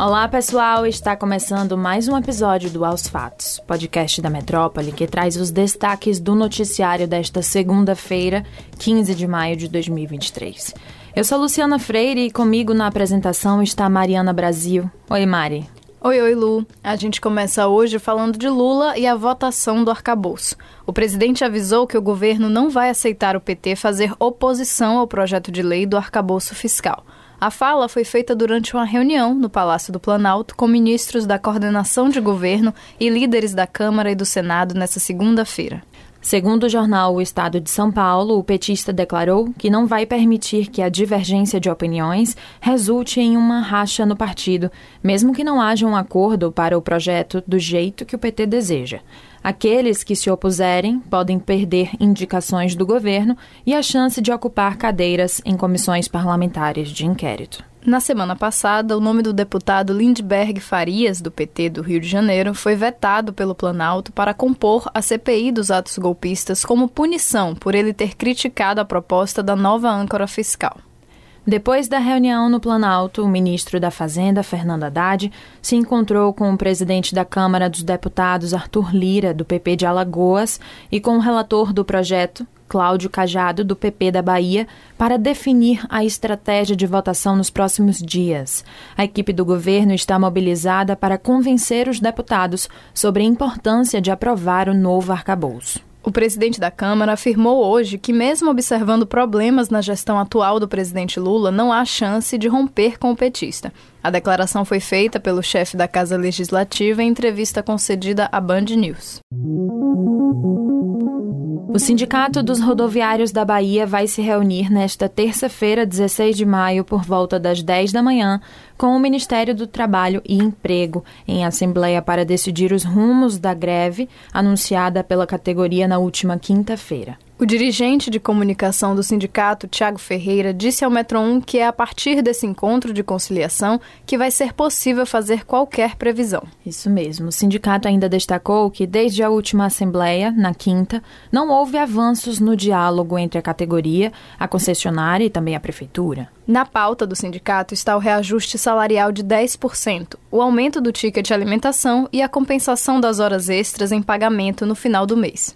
Olá, pessoal! Está começando mais um episódio do Aos Fatos, podcast da Metrópole que traz os destaques do noticiário desta segunda-feira, 15 de maio de 2023. Eu sou Luciana Freire e comigo na apresentação está Mariana Brasil. Oi, Mari. Oi, oi, Lu. A gente começa hoje falando de Lula e a votação do arcabouço. O presidente avisou que o governo não vai aceitar o PT fazer oposição ao projeto de lei do arcabouço fiscal. A fala foi feita durante uma reunião no Palácio do Planalto com ministros da coordenação de governo e líderes da Câmara e do Senado nesta segunda-feira. Segundo o jornal O Estado de São Paulo, o petista declarou que não vai permitir que a divergência de opiniões resulte em uma racha no partido, mesmo que não haja um acordo para o projeto do jeito que o PT deseja. Aqueles que se opuserem podem perder indicações do governo e a chance de ocupar cadeiras em comissões parlamentares de inquérito. Na semana passada, o nome do deputado Lindbergh Farias, do PT do Rio de Janeiro, foi vetado pelo Planalto para compor a CPI dos atos golpistas como punição por ele ter criticado a proposta da nova âncora fiscal. Depois da reunião no Planalto, o ministro da Fazenda, Fernando Haddad, se encontrou com o presidente da Câmara dos Deputados, Arthur Lira, do PP de Alagoas, e com o relator do projeto, Cláudio Cajado, do PP da Bahia, para definir a estratégia de votação nos próximos dias. A equipe do governo está mobilizada para convencer os deputados sobre a importância de aprovar o novo arcabouço. O presidente da Câmara afirmou hoje que, mesmo observando problemas na gestão atual do presidente Lula, não há chance de romper com o petista. A declaração foi feita pelo chefe da Casa Legislativa em entrevista concedida à Band News. O Sindicato dos Rodoviários da Bahia vai se reunir nesta terça-feira, 16 de maio, por volta das 10 da manhã, com o Ministério do Trabalho e Emprego, em assembleia para decidir os rumos da greve anunciada pela categoria na última quinta-feira. O dirigente de comunicação do sindicato, Tiago Ferreira, disse ao Metro 1 que é a partir desse encontro de conciliação que vai ser possível fazer qualquer previsão. Isso mesmo. O sindicato ainda destacou que, desde a última assembleia, na quinta, não houve avanços no diálogo entre a categoria, a concessionária e também a prefeitura. Na pauta do sindicato está o reajuste salarial de 10%, o aumento do ticket de alimentação e a compensação das horas extras em pagamento no final do mês.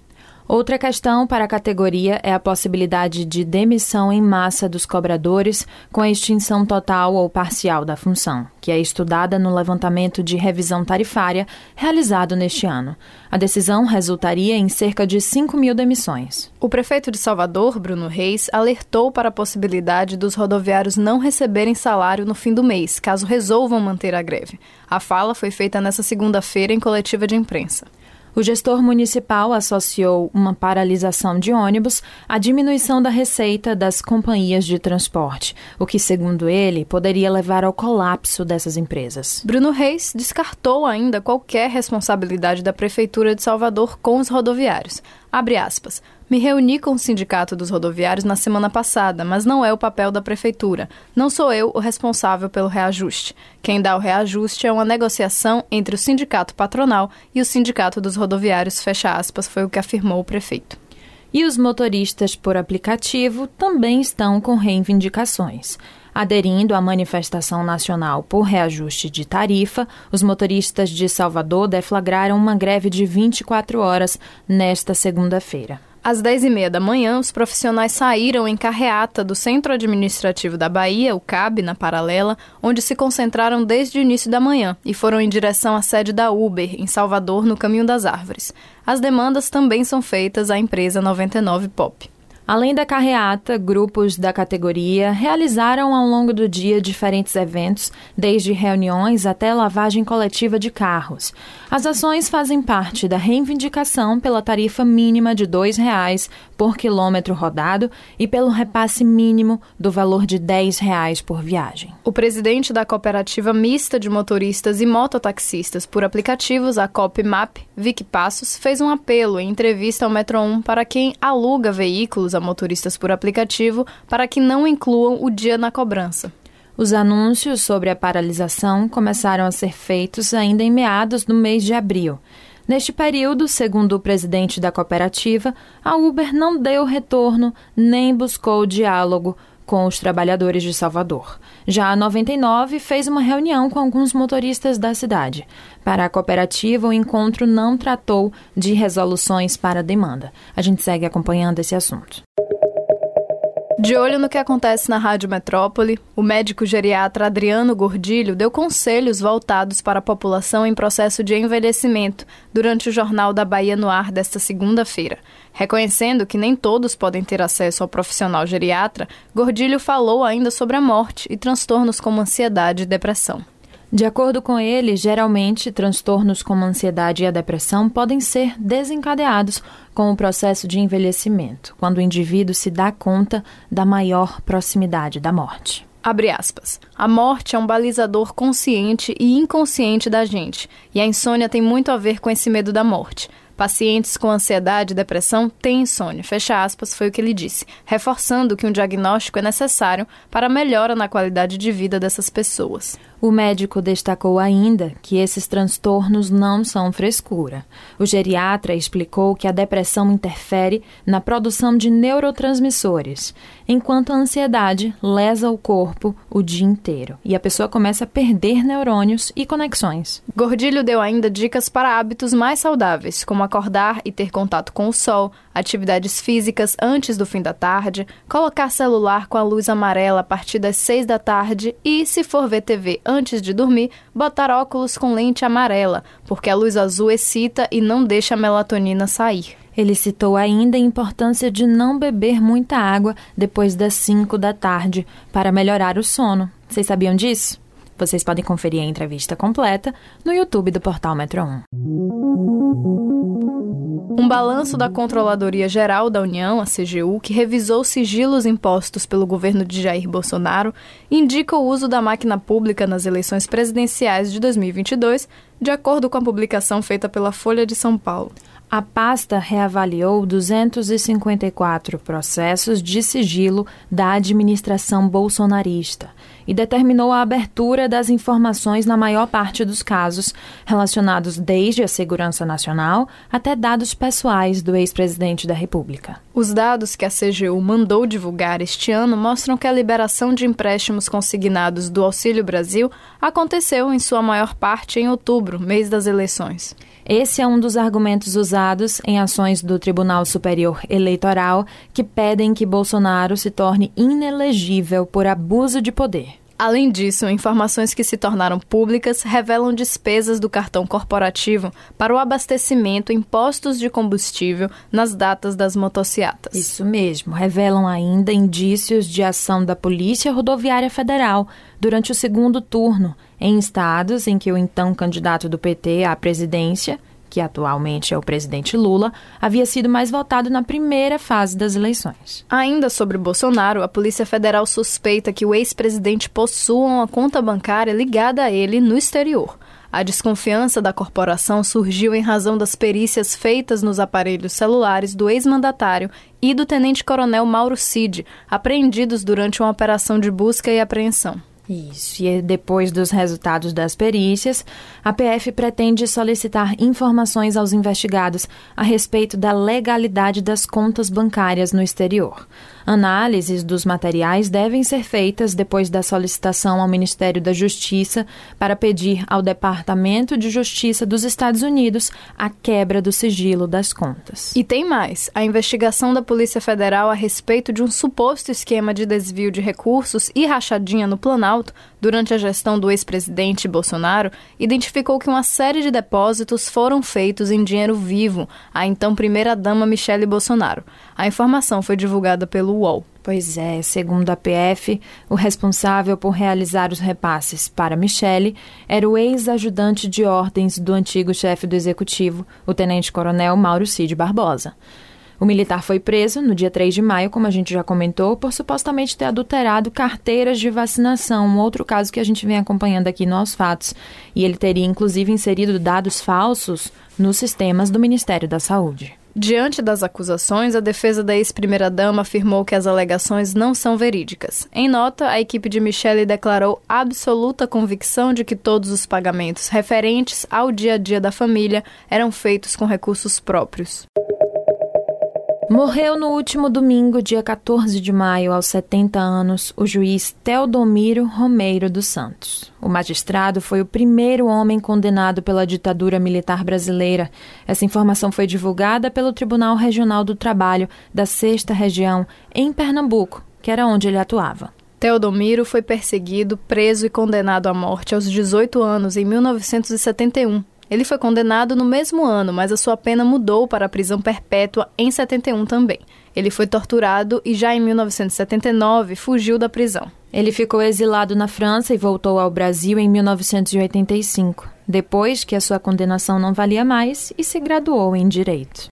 Outra questão para a categoria é a possibilidade de demissão em massa dos cobradores com a extinção total ou parcial da função, que é estudada no levantamento de revisão tarifária realizado neste ano. A decisão resultaria em cerca de 5 mil demissões. O prefeito de Salvador, Bruno Reis, alertou para a possibilidade dos rodoviários não receberem salário no fim do mês, caso resolvam manter a greve. A fala foi feita nesta segunda-feira em coletiva de imprensa. O gestor municipal associou uma paralisação de ônibus à diminuição da receita das companhias de transporte, o que, segundo ele, poderia levar ao colapso dessas empresas. Bruno Reis descartou ainda qualquer responsabilidade da Prefeitura de Salvador com os rodoviários. Abre aspas. Me reuni com o Sindicato dos Rodoviários na semana passada, mas não é o papel da Prefeitura. Não sou eu o responsável pelo reajuste. Quem dá o reajuste é uma negociação entre o Sindicato Patronal e o Sindicato dos Rodoviários, fecha aspas, foi o que afirmou o prefeito. E os motoristas por aplicativo também estão com reivindicações. Aderindo à manifestação nacional por reajuste de tarifa, os motoristas de Salvador deflagraram uma greve de 24 horas nesta segunda-feira. Às 10h30 da manhã, os profissionais saíram em carreata do Centro Administrativo da Bahia, o CAB, na Paralela, onde se concentraram desde o início da manhã e foram em direção à sede da Uber, em Salvador, no Caminho das Árvores. As demandas também são feitas à empresa 99 Pop. Além da carreata, grupos da categoria realizaram ao longo do dia diferentes eventos, desde reuniões até lavagem coletiva de carros. As ações fazem parte da reivindicação pela tarifa mínima de R$ 2,00 por quilômetro rodado e pelo repasse mínimo do valor de R$ 10,00 por viagem. O presidente da Cooperativa Mista de Motoristas e Mototaxistas por Aplicativos, a COPMAP, Vic Passos, fez um apelo em entrevista ao Metro 1 para quem aluga veículos a motoristas por aplicativo para que não incluam o dia na cobrança. Os anúncios sobre a paralisação começaram a ser feitos ainda em meados do mês de abril. Neste período, segundo o presidente da cooperativa, a Uber não deu retorno nem buscou diálogo com os trabalhadores de Salvador. Já a 99 fez uma reunião com alguns motoristas da cidade. Para a cooperativa, o encontro não tratou de resoluções para a demanda. A gente segue acompanhando esse assunto. De olho no que acontece na Rádio Metrópole, o médico geriatra Adriano Gordilho deu conselhos voltados para a população em processo de envelhecimento durante o Jornal da Bahia no Ar desta segunda-feira. Reconhecendo que nem todos podem ter acesso ao profissional geriatra, Gordilho falou ainda sobre a morte e transtornos como ansiedade e depressão. De acordo com ele, geralmente transtornos como a ansiedade e a depressão podem ser desencadeados com o processo de envelhecimento, quando o indivíduo se dá conta da maior proximidade da morte. Abre aspas. A morte é um balizador consciente e inconsciente da gente, e a insônia tem muito a ver com esse medo da morte. Pacientes com ansiedade e depressão têm insônia, fecha aspas, foi o que ele disse, reforçando que um diagnóstico é necessário para a melhora na qualidade de vida dessas pessoas. O médico destacou ainda que esses transtornos não são frescura. O geriatra explicou que a depressão interfere na produção de neurotransmissores, enquanto a ansiedade lesa o corpo o dia inteiro e a pessoa começa a perder neurônios e conexões. Gordilho deu ainda dicas para hábitos mais saudáveis, como acordar e ter contato com o sol, atividades físicas antes do fim da tarde, colocar celular com a luz amarela a partir das seis da tarde e, se for ver TV antes de dormir, botar óculos com lente amarela, porque a luz azul excita e não deixa a melatonina sair. Ele citou ainda a importância de não beber muita água depois das 5 da tarde para melhorar o sono. Vocês sabiam disso? Vocês podem conferir a entrevista completa no YouTube do Portal Metro 1. Um balanço da Controladoria Geral da União, a CGU, que revisou sigilos impostos pelo governo de Jair Bolsonaro, indica o uso da máquina pública nas eleições presidenciais de 2022, de acordo com a publicação feita pela Folha de São Paulo. A pasta reavaliou 254 processos de sigilo da administração bolsonarista e determinou a abertura das informações na maior parte dos casos, relacionados desde a segurança nacional até dados pessoais do ex-presidente da República. Os dados que a CGU mandou divulgar este ano mostram que a liberação de empréstimos consignados do Auxílio Brasil aconteceu em sua maior parte em outubro, mês das eleições. Esse é um dos argumentos usados em ações do Tribunal Superior Eleitoral que pedem que Bolsonaro se torne inelegível por abuso de poder. Além disso, informações que se tornaram públicas revelam despesas do cartão corporativo para o abastecimento em postos de combustível nas datas das motocicletas. Isso mesmo, revelam ainda indícios de ação da Polícia Rodoviária Federal durante o segundo turno em estados em que o então candidato do PT à presidência que atualmente é o presidente Lula, havia sido mais votado na primeira fase das eleições. Ainda sobre Bolsonaro, a Polícia Federal suspeita que o ex-presidente possua uma conta bancária ligada a ele no exterior. A desconfiança da corporação surgiu em razão das perícias feitas nos aparelhos celulares do ex-mandatário e do tenente-coronel Mauro Cid, apreendidos durante uma operação de busca e apreensão. Isso, e depois dos resultados das perícias, a PF pretende solicitar informações aos investigados a respeito da legalidade das contas bancárias no exterior. Análises dos materiais devem ser feitas depois da solicitação ao Ministério da Justiça para pedir ao Departamento de Justiça dos Estados Unidos a quebra do sigilo das contas. E tem mais: a investigação da Polícia Federal a respeito de um suposto esquema de desvio de recursos e rachadinha no Planalto durante a gestão do ex-presidente Bolsonaro identificou que uma série de depósitos foram feitos em dinheiro vivo à então primeira-dama Michele Bolsonaro. A informação foi divulgada pelo UOL. Pois é, segundo a PF, o responsável por realizar os repasses para Michele era o ex-ajudante de ordens do antigo chefe do executivo, o tenente-coronel Mauro Cid Barbosa. O militar foi preso no dia 3 de maio, como a gente já comentou, por supostamente ter adulterado carteiras de vacinação, um outro caso que a gente vem acompanhando aqui nos fatos. E ele teria inclusive inserido dados falsos nos sistemas do Ministério da Saúde. Diante das acusações, a defesa da ex-primeira-dama afirmou que as alegações não são verídicas. Em nota, a equipe de Michele declarou absoluta convicção de que todos os pagamentos referentes ao dia a dia da família eram feitos com recursos próprios. Morreu no último domingo, dia 14 de maio, aos 70 anos, o juiz Teodomiro Romeiro dos Santos. O magistrado foi o primeiro homem condenado pela ditadura militar brasileira. Essa informação foi divulgada pelo Tribunal Regional do Trabalho da Sexta Região, em Pernambuco, que era onde ele atuava. Teodomiro foi perseguido, preso e condenado à morte aos 18 anos em 1971 ele foi condenado no mesmo ano, mas a sua pena mudou para a prisão perpétua em 71 também. Ele foi torturado e já em 1979 fugiu da prisão. Ele ficou exilado na França e voltou ao Brasil em 1985, depois que a sua condenação não valia mais e se graduou em direito.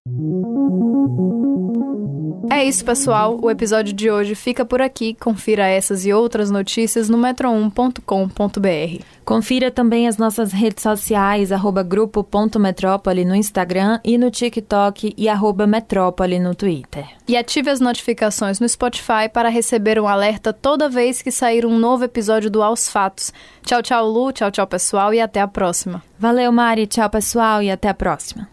É isso, pessoal. O episódio de hoje fica por aqui. Confira essas e outras notícias no metro1.com.br. Confira também as nossas redes sociais, arroba grupo.metrópole no Instagram e no TikTok e arroba metrópole no Twitter. E ative as notificações no Spotify para receber um alerta toda vez que sair um novo episódio do Aos Fatos. Tchau, tchau, Lu. Tchau, tchau, pessoal. E até a próxima. Valeu, Mari. Tchau, pessoal. E até a próxima.